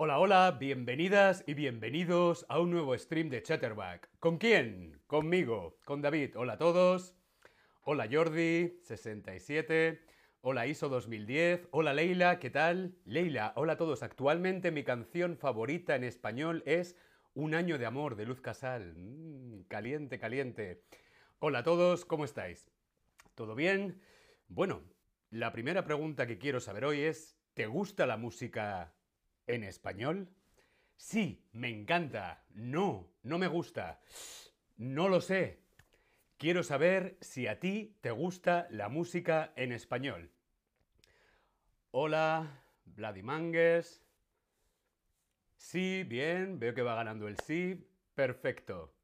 Hola, hola, bienvenidas y bienvenidos a un nuevo stream de Chatterback. ¿Con quién? Conmigo, con David. Hola a todos. Hola Jordi, 67. Hola ISO 2010. Hola Leila, ¿qué tal? Leila, hola a todos. Actualmente mi canción favorita en español es Un año de amor de Luz Casal. Mm, caliente, caliente. Hola a todos, ¿cómo estáis? ¿Todo bien? Bueno, la primera pregunta que quiero saber hoy es, ¿te gusta la música en español? Sí, me encanta. No, no me gusta. No lo sé. Quiero saber si a ti te gusta la música en español. Hola, Vladimangues. Sí, bien, veo que va ganando el sí. Perfecto.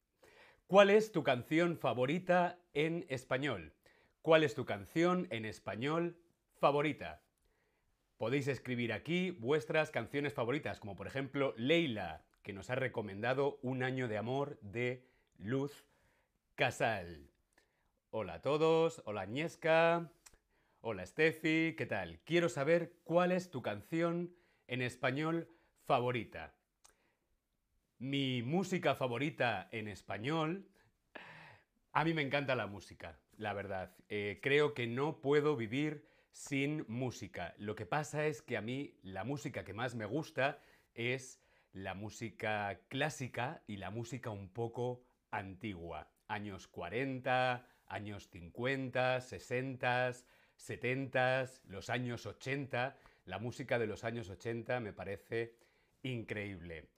¿Cuál es tu canción favorita en español? ¿Cuál es tu canción en español favorita? Podéis escribir aquí vuestras canciones favoritas, como por ejemplo Leila, que nos ha recomendado Un año de amor de Luz Casal. Hola a todos, hola Agnieszka, hola Steffi, ¿qué tal? Quiero saber cuál es tu canción en español favorita. Mi música favorita en español, a mí me encanta la música la verdad. Eh, creo que no puedo vivir sin música. Lo que pasa es que a mí la música que más me gusta es la música clásica y la música un poco antigua. Años 40, años 50, 60, 70, los años 80. La música de los años 80 me parece increíble.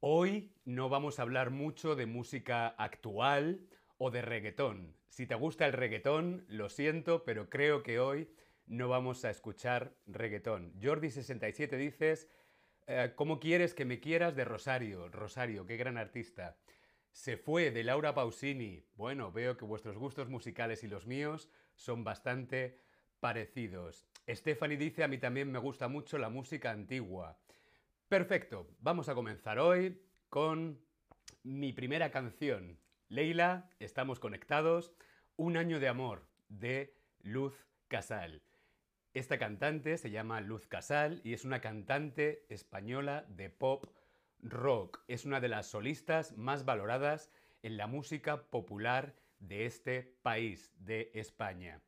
Hoy no vamos a hablar mucho de música actual o de reggaetón. Si te gusta el reggaetón, lo siento, pero creo que hoy no vamos a escuchar reggaetón. Jordi67 dices, eh, ¿cómo quieres que me quieras de Rosario? Rosario, qué gran artista. Se fue de Laura Pausini. Bueno, veo que vuestros gustos musicales y los míos son bastante parecidos. Stephanie dice, a mí también me gusta mucho la música antigua. Perfecto, vamos a comenzar hoy con mi primera canción. Leila, estamos conectados. Un año de amor de Luz Casal. Esta cantante se llama Luz Casal y es una cantante española de pop rock. Es una de las solistas más valoradas en la música popular de este país, de España.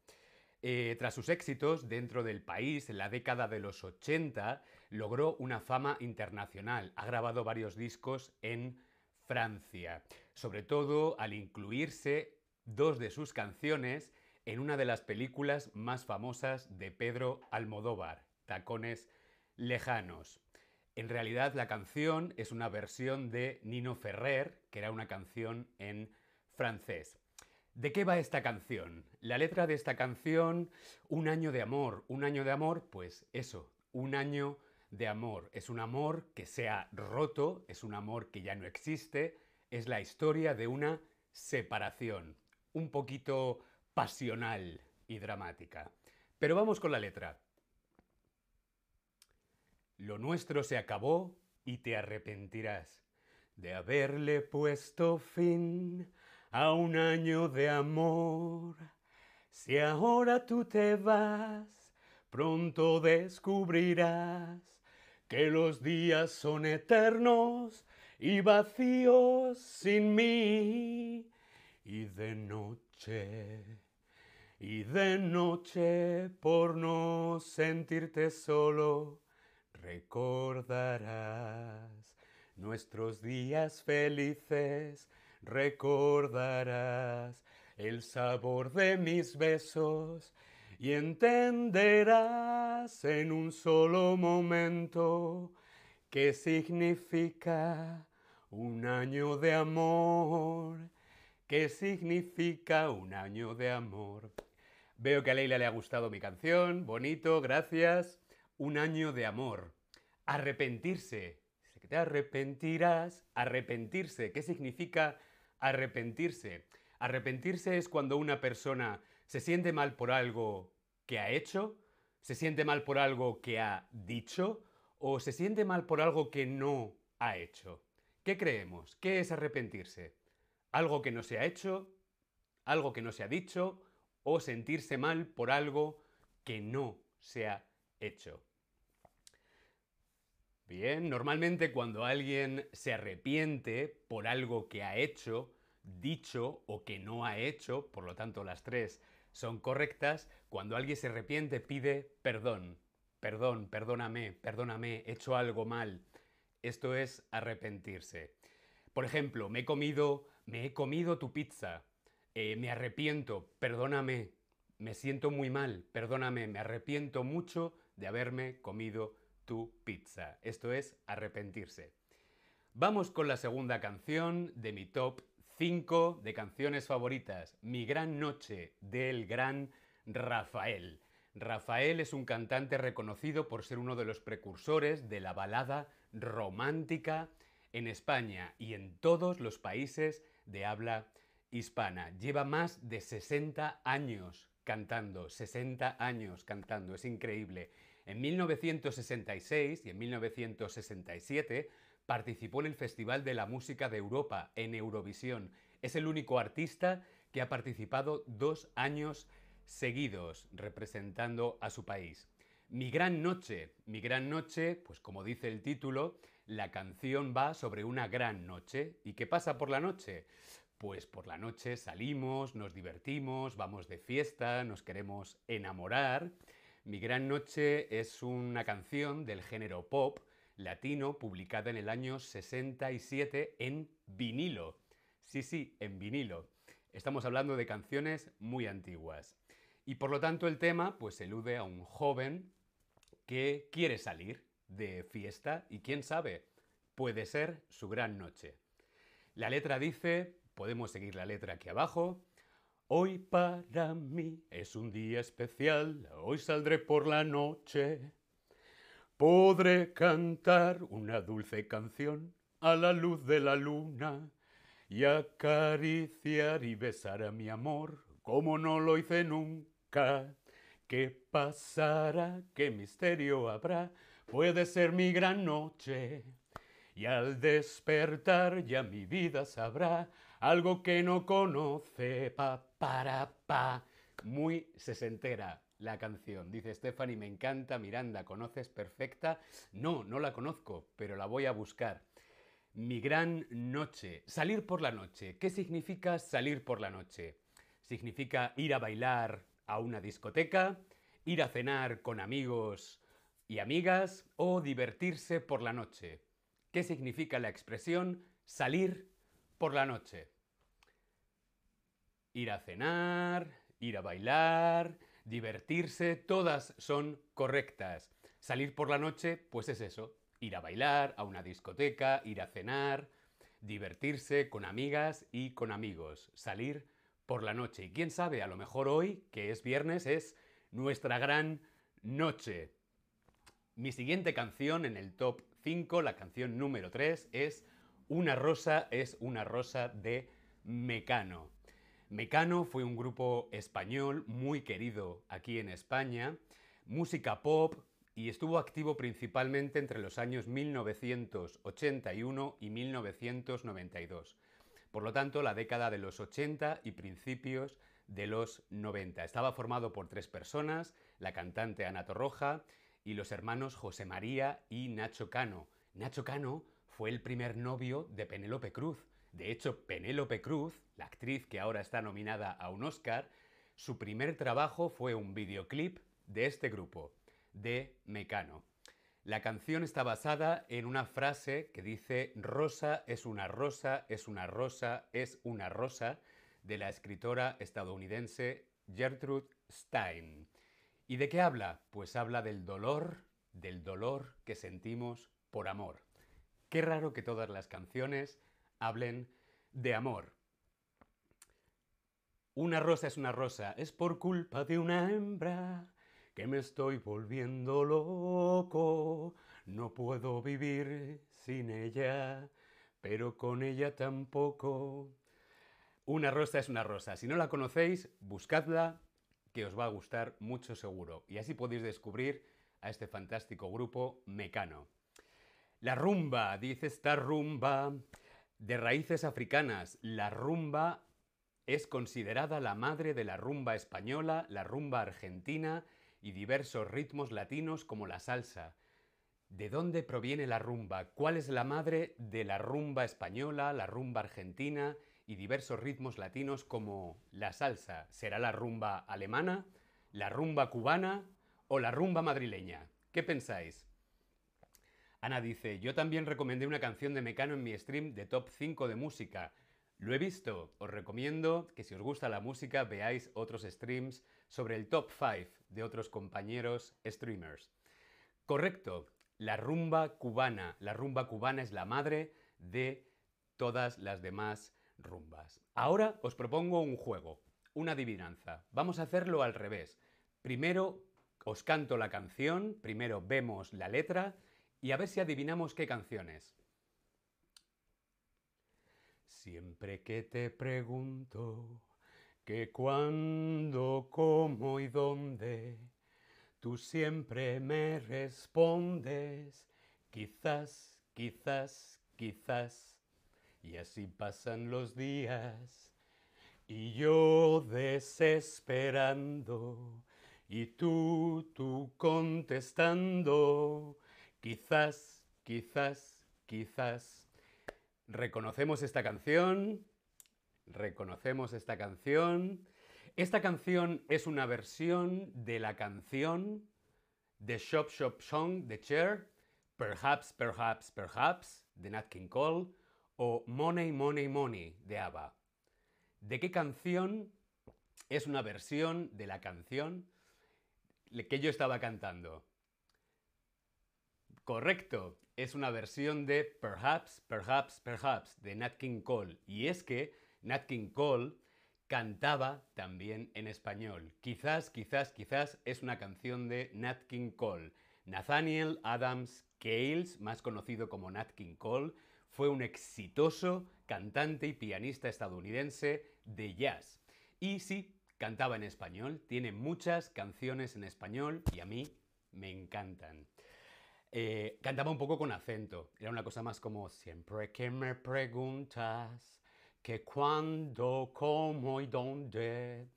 Eh, tras sus éxitos dentro del país en la década de los 80, logró una fama internacional. Ha grabado varios discos en Francia, sobre todo al incluirse dos de sus canciones en una de las películas más famosas de Pedro Almodóvar, Tacones Lejanos. En realidad la canción es una versión de Nino Ferrer, que era una canción en francés. ¿De qué va esta canción? La letra de esta canción, un año de amor, un año de amor, pues eso, un año de amor. Es un amor que se ha roto, es un amor que ya no existe, es la historia de una separación, un poquito pasional y dramática. Pero vamos con la letra. Lo nuestro se acabó y te arrepentirás de haberle puesto fin a un año de amor. Si ahora tú te vas, pronto descubrirás que los días son eternos y vacíos sin mí. Y de noche, y de noche, por no sentirte solo, recordarás nuestros días felices, recordarás el sabor de mis besos y entenderás en un solo momento qué significa un año de amor, qué significa un año de amor. Veo que a Leila le ha gustado mi canción, bonito, gracias. Un año de amor. Arrepentirse. que te arrepentirás. Arrepentirse. ¿Qué significa arrepentirse? Arrepentirse es cuando una persona se siente mal por algo que ha hecho, se siente mal por algo que ha dicho o se siente mal por algo que no ha hecho. ¿Qué creemos? ¿Qué es arrepentirse? ¿Algo que no se ha hecho? ¿Algo que no se ha dicho? ¿O sentirse mal por algo que no se ha hecho? Bien, normalmente cuando alguien se arrepiente por algo que ha hecho, dicho o que no ha hecho, por lo tanto las tres son correctas, cuando alguien se arrepiente pide perdón. Perdón, perdóname, perdóname, he hecho algo mal. Esto es arrepentirse. Por ejemplo, me he comido, me he comido tu pizza. Eh, me arrepiento, perdóname. Me siento muy mal, perdóname, me arrepiento mucho de haberme comido tu pizza. Esto es arrepentirse. Vamos con la segunda canción de mi top 5 de canciones favoritas. Mi gran noche del gran Rafael. Rafael es un cantante reconocido por ser uno de los precursores de la balada romántica en España y en todos los países de habla hispana. Lleva más de 60 años cantando, 60 años cantando, es increíble. En 1966 y en 1967 participó en el Festival de la Música de Europa, en Eurovisión. Es el único artista que ha participado dos años seguidos representando a su país. Mi gran noche, mi gran noche, pues como dice el título, la canción va sobre una gran noche. ¿Y qué pasa por la noche? Pues por la noche salimos, nos divertimos, vamos de fiesta, nos queremos enamorar. Mi gran noche es una canción del género pop latino publicada en el año 67 en vinilo. Sí, sí, en vinilo. Estamos hablando de canciones muy antiguas. Y por lo tanto el tema pues elude a un joven que quiere salir de fiesta y quién sabe, puede ser su gran noche. La letra dice, podemos seguir la letra aquí abajo, Hoy para mí es un día especial, hoy saldré por la noche Podré cantar una dulce canción a la luz de la luna y acariciar y besar a mi amor como no lo hice nunca. ¿Qué pasará? ¿Qué misterio habrá? Puede ser mi gran noche. Y al despertar ya mi vida sabrá algo que no conoce. Pa, para, pa. Muy sesentera la canción. Dice Stephanie, me encanta, Miranda, ¿conoces perfecta? No, no la conozco, pero la voy a buscar. Mi gran noche. Salir por la noche. ¿Qué significa salir por la noche? Significa ir a bailar a una discoteca, ir a cenar con amigos y amigas o divertirse por la noche. ¿Qué significa la expresión salir por la noche? Ir a cenar, ir a bailar, divertirse, todas son correctas. Salir por la noche, pues es eso, ir a bailar, a una discoteca, ir a cenar, divertirse con amigas y con amigos, salir por la noche. Y quién sabe, a lo mejor hoy, que es viernes, es nuestra gran noche. Mi siguiente canción en el top 5, la canción número 3, es Una rosa es una rosa de Mecano. Mecano fue un grupo español muy querido aquí en España, música pop y estuvo activo principalmente entre los años 1981 y 1992. Por lo tanto, la década de los 80 y principios de los 90. Estaba formado por tres personas, la cantante Ana Torroja y los hermanos José María y Nacho Cano. Nacho Cano fue el primer novio de Penélope Cruz, de hecho, Penélope Cruz, la actriz que ahora está nominada a un Oscar, su primer trabajo fue un videoclip de este grupo, de Mecano. La canción está basada en una frase que dice Rosa es una rosa, es una rosa, es una rosa, de la escritora estadounidense Gertrude Stein. ¿Y de qué habla? Pues habla del dolor, del dolor que sentimos por amor. Qué raro que todas las canciones hablen de amor. Una rosa es una rosa, es por culpa de una hembra que me estoy volviendo loco. No puedo vivir sin ella, pero con ella tampoco. Una rosa es una rosa. Si no la conocéis, buscadla, que os va a gustar mucho seguro. Y así podéis descubrir a este fantástico grupo Mecano. La rumba, dice esta rumba, de raíces africanas, la rumba es considerada la madre de la rumba española, la rumba argentina y diversos ritmos latinos como la salsa. ¿De dónde proviene la rumba? ¿Cuál es la madre de la rumba española, la rumba argentina y diversos ritmos latinos como la salsa? ¿Será la rumba alemana, la rumba cubana o la rumba madrileña? ¿Qué pensáis? Ana dice, yo también recomendé una canción de Mecano en mi stream de top 5 de música. Lo he visto. Os recomiendo que si os gusta la música veáis otros streams sobre el top 5 de otros compañeros streamers. Correcto, la rumba cubana. La rumba cubana es la madre de todas las demás Ahora os propongo un juego, una adivinanza. Vamos a hacerlo al revés. Primero os canto la canción, primero vemos la letra y a ver si adivinamos qué canción es. Siempre que te pregunto que cuándo, cómo y dónde, Tú siempre me respondes, quizás, quizás, quizás. Y así pasan los días y yo desesperando y tú, tú contestando, quizás, quizás, quizás. Reconocemos esta canción, reconocemos esta canción esta canción es una versión de la canción The Shop Shop Song de Cher, Perhaps, Perhaps, Perhaps de Nat King Cole o Money, Money, Money de ABBA. ¿De qué canción es una versión de la canción que yo estaba cantando? Correcto, es una versión de Perhaps, Perhaps, Perhaps de Nat King Cole. Y es que Nat King Cole cantaba también en español. Quizás, quizás, quizás es una canción de Nat King Cole. Nathaniel Adams Cales, más conocido como Nat King Cole, fue un exitoso cantante y pianista estadounidense de jazz. Y sí, cantaba en español, tiene muchas canciones en español y a mí me encantan. Eh, cantaba un poco con acento, era una cosa más como siempre que me preguntas que cuándo, cómo y dónde.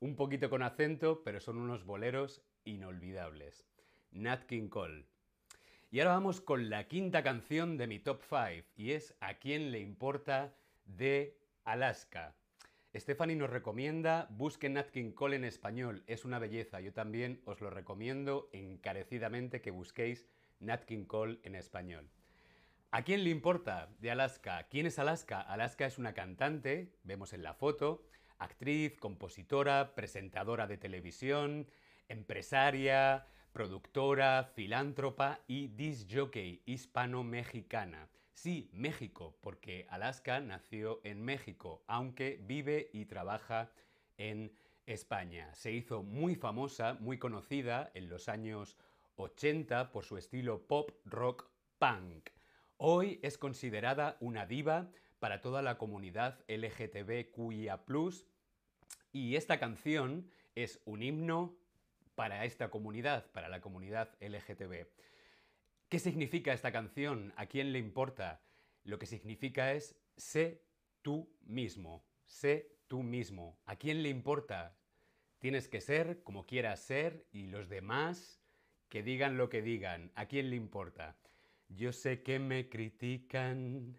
Un poquito con acento, pero son unos boleros inolvidables. Nat King Cole. Y ahora vamos con la quinta canción de mi top 5 y es A quién le importa de Alaska. Stephanie nos recomienda busquen Nat King Cole en español, es una belleza. Yo también os lo recomiendo encarecidamente que busquéis Nat King Cole en español. ¿A quién le importa de Alaska? ¿Quién es Alaska? Alaska es una cantante, vemos en la foto, actriz, compositora, presentadora de televisión, empresaria, productora, filántropa y disjockey hispano-mexicana. Sí, México, porque Alaska nació en México, aunque vive y trabaja en España. Se hizo muy famosa, muy conocida en los años 80 por su estilo pop rock punk. Hoy es considerada una diva para toda la comunidad LGTBQIA+, y esta canción es un himno para esta comunidad, para la comunidad LGTB. ¿Qué significa esta canción? ¿A quién le importa? Lo que significa es sé tú mismo, sé tú mismo. ¿A quién le importa? Tienes que ser como quieras ser y los demás que digan lo que digan. ¿A quién le importa? Yo sé que me critican,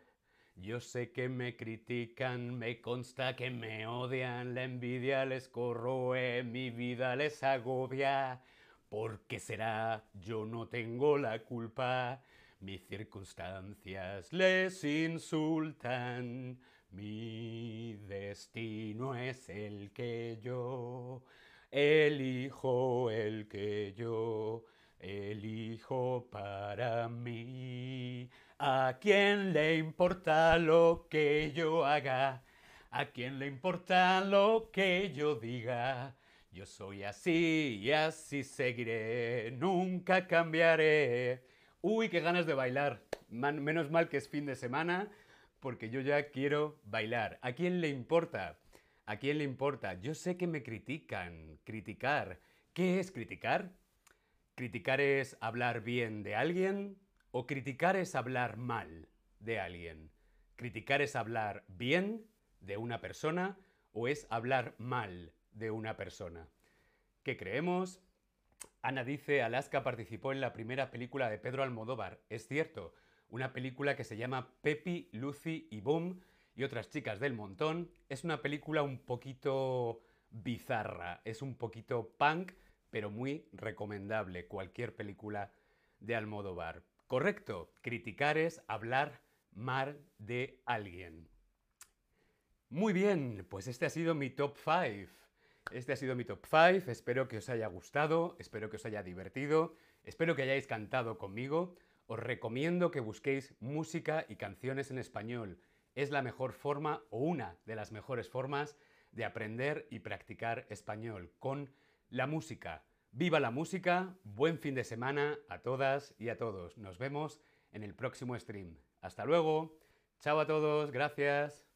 yo sé que me critican, me consta que me odian, la envidia les corroe, mi vida les agobia. ¿Por qué será? Yo no tengo la culpa. Mis circunstancias les insultan. Mi destino es el que yo elijo, el que yo elijo para mí. ¿A quién le importa lo que yo haga? ¿A quién le importa lo que yo diga? Yo soy así y así seguiré, nunca cambiaré. Uy, qué ganas de bailar. menos mal que es fin de semana, porque yo ya quiero bailar. ¿A quién le importa? ¿A quién le importa? Yo sé que me critican. Criticar. ¿Qué es criticar? ¿Criticar es hablar bien de alguien o criticar es hablar mal de alguien? ¿Criticar es hablar bien de una persona o es hablar mal de una persona? ¿Qué creemos? Ana dice, Alaska participó en la primera película de Pedro Almodóvar. Es cierto, una película que se llama Pepi, Lucy y Boom y otras chicas del montón. Es una película un poquito bizarra, es un poquito punk, pero muy recomendable cualquier película de Almodóvar. Correcto, criticar es hablar mal de alguien. Muy bien, pues este ha sido mi top 5. Este ha sido mi top 5, espero que os haya gustado, espero que os haya divertido, espero que hayáis cantado conmigo. Os recomiendo que busquéis música y canciones en español. Es la mejor forma o una de las mejores formas de aprender y practicar español con la música. Viva la música, buen fin de semana a todas y a todos. Nos vemos en el próximo stream. Hasta luego. Chao a todos, gracias.